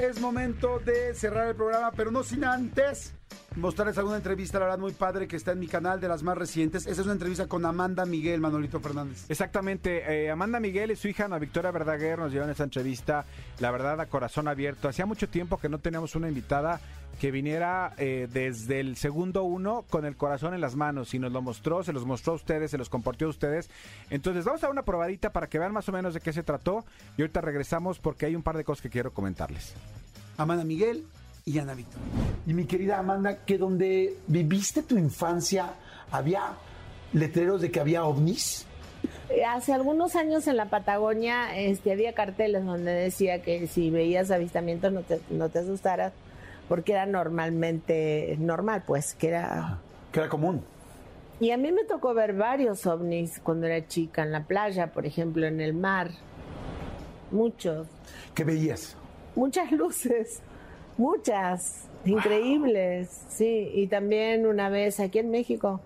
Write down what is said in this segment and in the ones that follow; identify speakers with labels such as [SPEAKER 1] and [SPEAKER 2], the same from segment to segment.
[SPEAKER 1] Es momento de cerrar el programa, pero no sin antes mostrarles alguna entrevista, la verdad, muy padre que está en mi canal de las más recientes. Esa es una entrevista con Amanda Miguel, Manolito Fernández.
[SPEAKER 2] Exactamente, eh, Amanda Miguel y su hija Ana Victoria Verdaguer nos llevaron esta entrevista, la verdad, a corazón abierto. Hacía mucho tiempo que no teníamos una invitada que viniera eh, desde el segundo uno con el corazón en las manos y nos lo mostró, se los mostró a ustedes, se los compartió a ustedes. Entonces vamos a dar una probadita para que vean más o menos de qué se trató y ahorita regresamos porque hay un par de cosas que quiero comentarles.
[SPEAKER 1] Amanda Miguel y Ana Victoria. Y mi querida Amanda, que donde viviste tu infancia había letreros de que había ovnis.
[SPEAKER 3] Hace algunos años en la Patagonia este, había carteles donde decía que si veías avistamientos no te, no te asustaras porque era normalmente normal, pues, que era...
[SPEAKER 1] Que era común.
[SPEAKER 3] Y a mí me tocó ver varios ovnis cuando era chica, en la playa, por ejemplo, en el mar. Muchos.
[SPEAKER 1] ¿Qué veías?
[SPEAKER 3] Muchas luces, muchas, increíbles, sí. Y también una vez aquí en México,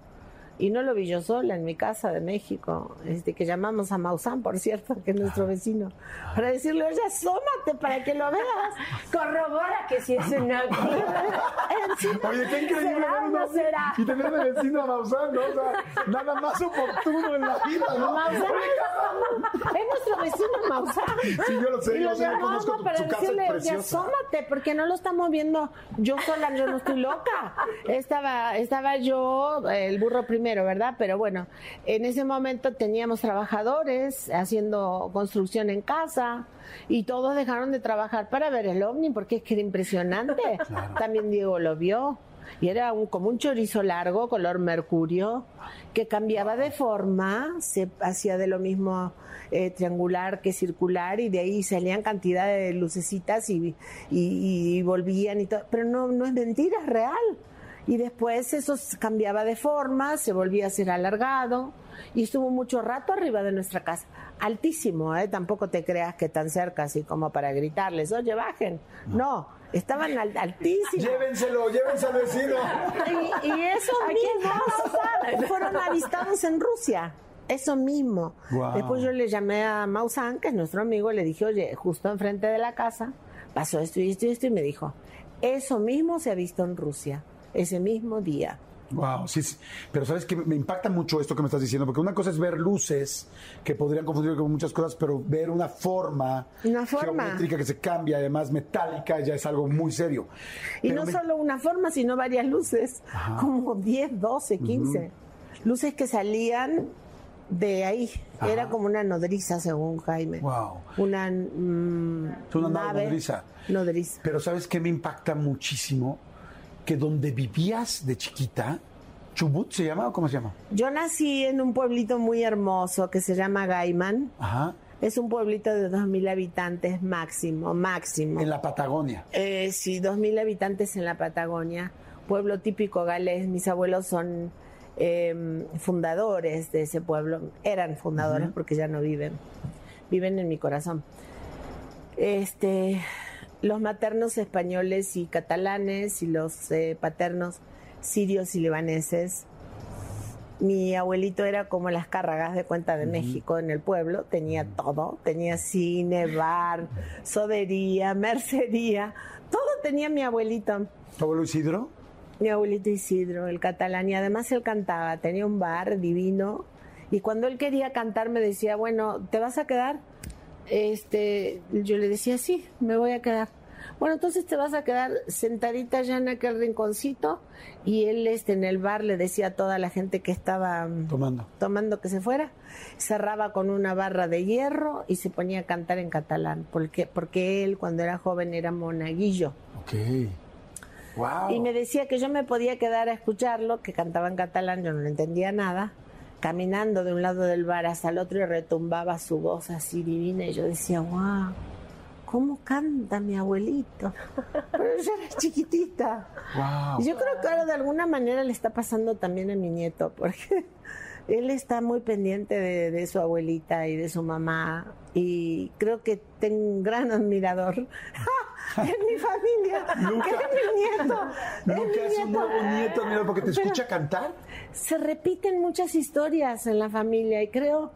[SPEAKER 3] y no lo vi yo sola, en mi casa de México, este, que llamamos a Maussan, por cierto, que es nuestro vecino, para decirle, oye, asómate para que lo veas, corrobora que si es una...
[SPEAKER 1] Oye, qué increíble
[SPEAKER 3] ¿Será o no será?
[SPEAKER 1] Y tener de vecino a Maussan, ¿no? O sea, nada más oportuno en la vida, ¿no?
[SPEAKER 3] Maussan es, es nuestro vecino Maussan.
[SPEAKER 1] Sí, yo lo sé,
[SPEAKER 3] y
[SPEAKER 1] yo
[SPEAKER 3] lo
[SPEAKER 1] sé, conozco tu-
[SPEAKER 3] para
[SPEAKER 1] casa
[SPEAKER 3] decirle, oye, asómate, porque no lo estamos viendo yo sola, yo no estoy loca. Estaba, estaba yo, el burro primero, ¿verdad? Pero bueno, en ese momento teníamos trabajadores haciendo construcción en casa y todos dejaron de trabajar para ver el ovni porque es que era impresionante. También Diego lo vio. Y era un, como un chorizo largo, color mercurio, que cambiaba de forma, se hacía de lo mismo eh, triangular que circular, y de ahí salían cantidad de lucecitas y, y- y volvían y todo. Pero no, no es mentira, es real. Y después eso cambiaba de forma, se volvía a ser alargado y estuvo mucho rato arriba de nuestra casa. Altísimo, ¿eh? Tampoco te creas que tan cerca así como para gritarles, oye, bajen. No, estaban al- altísimos.
[SPEAKER 1] Llévenselo, llévenselo al vecino.
[SPEAKER 3] Y, y esos mismos fueron avistados en Rusia. Eso mismo. Después yo le llamé a Maussan, que es nuestro amigo, y le dije, oye, justo enfrente de la casa pasó esto y esto y esto, y me dijo, eso mismo se ha visto en Rusia, ese mismo día.
[SPEAKER 1] Wow, sí, sí. pero sabes que me impacta mucho esto que me estás diciendo, porque una cosa es ver luces que podrían confundir con muchas cosas, pero ver una forma,
[SPEAKER 3] Una forma.
[SPEAKER 1] geométrica que se cambia, además metálica, ya es algo muy serio.
[SPEAKER 3] Y
[SPEAKER 1] Pero
[SPEAKER 3] no
[SPEAKER 1] me-
[SPEAKER 3] solo una forma, sino varias luces, como 10, 12, 15. Luces que salían de ahí. Era como una nodriza, según Jaime.
[SPEAKER 1] Wow.
[SPEAKER 3] Una, mm,
[SPEAKER 1] una nave nodriza.
[SPEAKER 3] Nodriza.
[SPEAKER 1] Pero sabes que me impacta muchísimo que donde vivías de chiquita, Chubut se llama o cómo se llama?
[SPEAKER 3] Yo nací en un pueblito muy hermoso que se llama Gaiman.
[SPEAKER 1] Ajá.
[SPEAKER 3] Es un pueblito de 2.000 habitantes máximo, máximo.
[SPEAKER 1] En la Patagonia.
[SPEAKER 3] Eh, sí, 2.000 habitantes en la Patagonia. Pueblo típico galés. Mis abuelos son eh, fundadores de ese pueblo. Eran fundadores porque ya no viven. Viven en mi corazón. Este, los maternos españoles y catalanes y los eh, paternos sirios y libaneses. Mi abuelito era como las cárragas de cuenta de México en el pueblo, tenía todo, tenía cine, bar, sodería, mercería, todo tenía mi abuelito.
[SPEAKER 1] ¿Tu abuelo Isidro?
[SPEAKER 3] Mi abuelito Isidro, el catalán, y además él cantaba, tenía un bar divino, y cuando él quería cantar me decía, bueno, ¿te vas a quedar? Este, yo le decía, sí, me voy a quedar. Bueno, entonces te vas a quedar sentadita ya en aquel rinconcito, y él este, en el bar le decía a toda la gente que estaba mm,
[SPEAKER 1] Tomando.
[SPEAKER 3] tomando que se fuera, cerraba con una barra de hierro y se ponía a cantar en catalán, porque, porque él cuando era joven era monaguillo.
[SPEAKER 1] Ok. Wow.
[SPEAKER 3] Y me decía que yo me podía quedar a escucharlo, que cantaba en catalán, yo no le entendía nada, caminando de un lado del bar hasta el otro y retumbaba su voz así divina y yo decía, wow, ¿cómo canta mi abuelito? Pero yo era chiquitita.
[SPEAKER 1] Wow.
[SPEAKER 3] Y yo creo que ahora de alguna manera le está pasando también a mi nieto, porque él está muy pendiente de, de su abuelita y de su mamá. Y creo que tengo un gran admirador en mi familia.
[SPEAKER 1] Nunca-
[SPEAKER 3] es mi nieto. Mi
[SPEAKER 1] es un nuevo nieto, mira, porque te
[SPEAKER 3] Pero-
[SPEAKER 1] escucha cantar.
[SPEAKER 3] se repiten muchas historias en la familia y creo,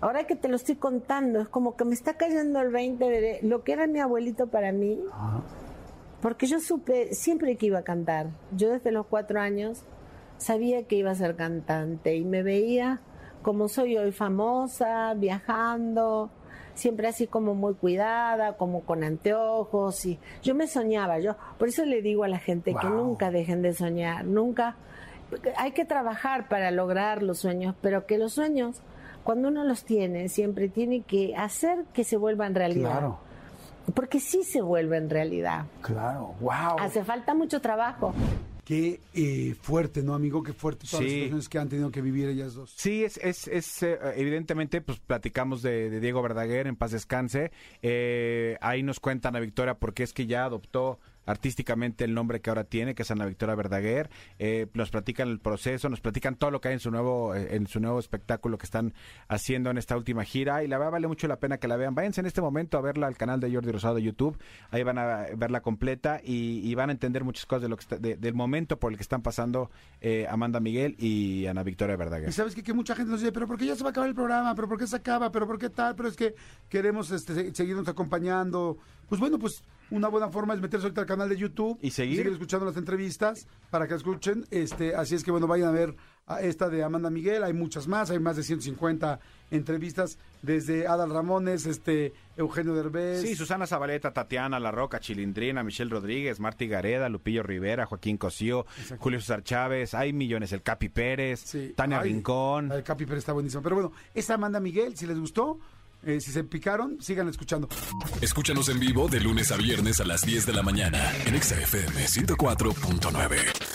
[SPEAKER 3] ahora que te lo estoy contando, es como que me está cayendo el 20 de lo que era mi abuelito para mí, porque yo supe siempre que iba a cantar. Yo desde los cuatro años sabía que iba a ser cantante y me veía como soy hoy famosa, viajando, siempre así como muy cuidada, como con anteojos y yo me soñaba, yo por eso le digo a la gente que nunca dejen de soñar, nunca hay que trabajar para lograr los sueños, pero que los sueños cuando uno los tiene siempre tiene que hacer que se vuelvan realidad.
[SPEAKER 1] Claro,
[SPEAKER 3] Porque sí se vuelven realidad.
[SPEAKER 1] claro. Wow.
[SPEAKER 3] Hace falta mucho trabajo.
[SPEAKER 1] Qué eh, fuerte, ¿no, amigo? Qué fuerte todas las
[SPEAKER 2] Sí.
[SPEAKER 1] situaciones que han tenido que vivir ellas dos.
[SPEAKER 2] Sí, es, es, es eh, evidentemente, pues platicamos de, de Diego Verdaguer, en paz descanse. Eh, ahí nos cuentan a Victoria porque es que ya adoptó artísticamente el nombre que ahora tiene, que es Ana Victoria Verdaguer. Eh, nos platican el proceso, nos platican todo lo que hay en su nuevo, eh, en su nuevo espectáculo que están haciendo en esta última gira. Y la verdad vale mucho la pena que la vean. Váyanse en este momento a verla al canal de Jordi Rosado de YouTube. Ahí van a verla completa y, van a entender muchas cosas de lo que está- de- del momento por el que están pasando eh, Amanda Miguel y Ana Victoria Verdaguer.
[SPEAKER 1] Y sabes qué? que mucha gente nos dice, pero ¿por qué ya se va a acabar el programa? ¿Pero por qué se acaba? ¿Pero por qué tal? Pero es que queremos este, se- seguirnos acompañando. Pues bueno, pues una buena forma es meterse ahorita al canal de YouTube
[SPEAKER 2] Y seguir.
[SPEAKER 1] escuchando las entrevistas para que escuchen. Este, así es que bueno, vayan a ver a esta de Amanda Miguel. Hay muchas más, hay más de 150 entrevistas desde Adal Ramones, este Eugenio Derbez.
[SPEAKER 2] Sí, Susana Zabaleta, Tatiana La Roca, Chilindrina, Michelle Rodríguez, Marty Gareda, Lupillo Rivera, Joaquín Cosío, Julio César Chávez, hay millones, el Capi Pérez,
[SPEAKER 1] Sí.
[SPEAKER 2] Tania Rincón.
[SPEAKER 1] de Capi Pérez está buenísimo. Pero bueno, esa Amanda Miguel, si les gustó, eh, si se picaron, sigan escuchando.
[SPEAKER 4] Escúchanos en vivo de lunes a viernes a las 10 de la mañana en Exa FM 104.9.